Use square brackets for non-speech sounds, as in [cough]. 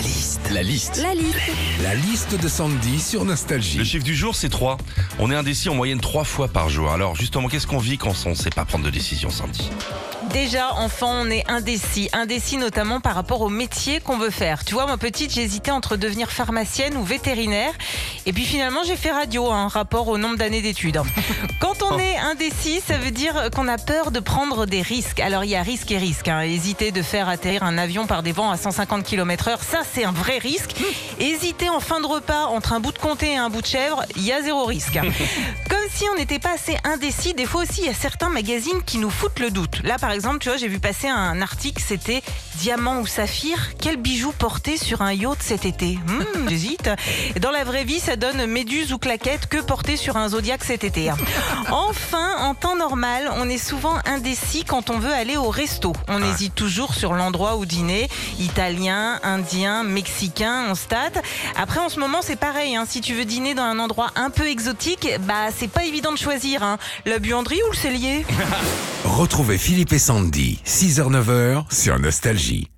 La liste. La liste. La liste. La liste de Sandy sur Le Nostalgie. chiffre du jour, c'est 3. On est indécis en moyenne 3 fois par jour. Alors justement, qu'est-ce qu'on vit quand on ne sait pas prendre de décision, Sandy? Déjà, enfant, on est indécis. Indécis notamment par rapport au métier qu'on veut faire. Tu vois, moi petite, j'hésitais entre devenir pharmacienne ou vétérinaire. Et puis finalement, j'ai fait radio, un rapport au nombre d'années d'études. hein. [laughs] Quand on est indécis, ça veut dire qu'on a peur de prendre des risques. Alors il y a risque et risque. hein. Hésiter de faire atterrir un avion par des vents à 150 km/h, ça c'est un vrai risque. Hésiter en fin de repas entre un bout de comté et un bout de chèvre, il y a zéro risque. [laughs] si on n'était pas assez indécis, des fois aussi il y a certains magazines qui nous foutent le doute. Là par exemple, tu vois, j'ai vu passer un article, c'était Diamant ou Saphir, quel bijou porter sur un yacht cet été? Hmm, [laughs] J'hésite. Dans la vraie vie, ça donne méduse ou claquette que porter sur un zodiaque cet été. hein. [laughs] Enfin, en temps normal, on est souvent indécis quand on veut aller au resto. On hésite toujours sur l'endroit où dîner. Italien, indien, mexicain, on se tâte. Après, en ce moment, c'est pareil. hein. Si tu veux dîner dans un endroit un peu exotique, bah c'est pas évident de choisir. hein. La buanderie ou le cellier? [laughs] Retrouvez Philippe et Sandy, 6h-9h sur Nostalgie.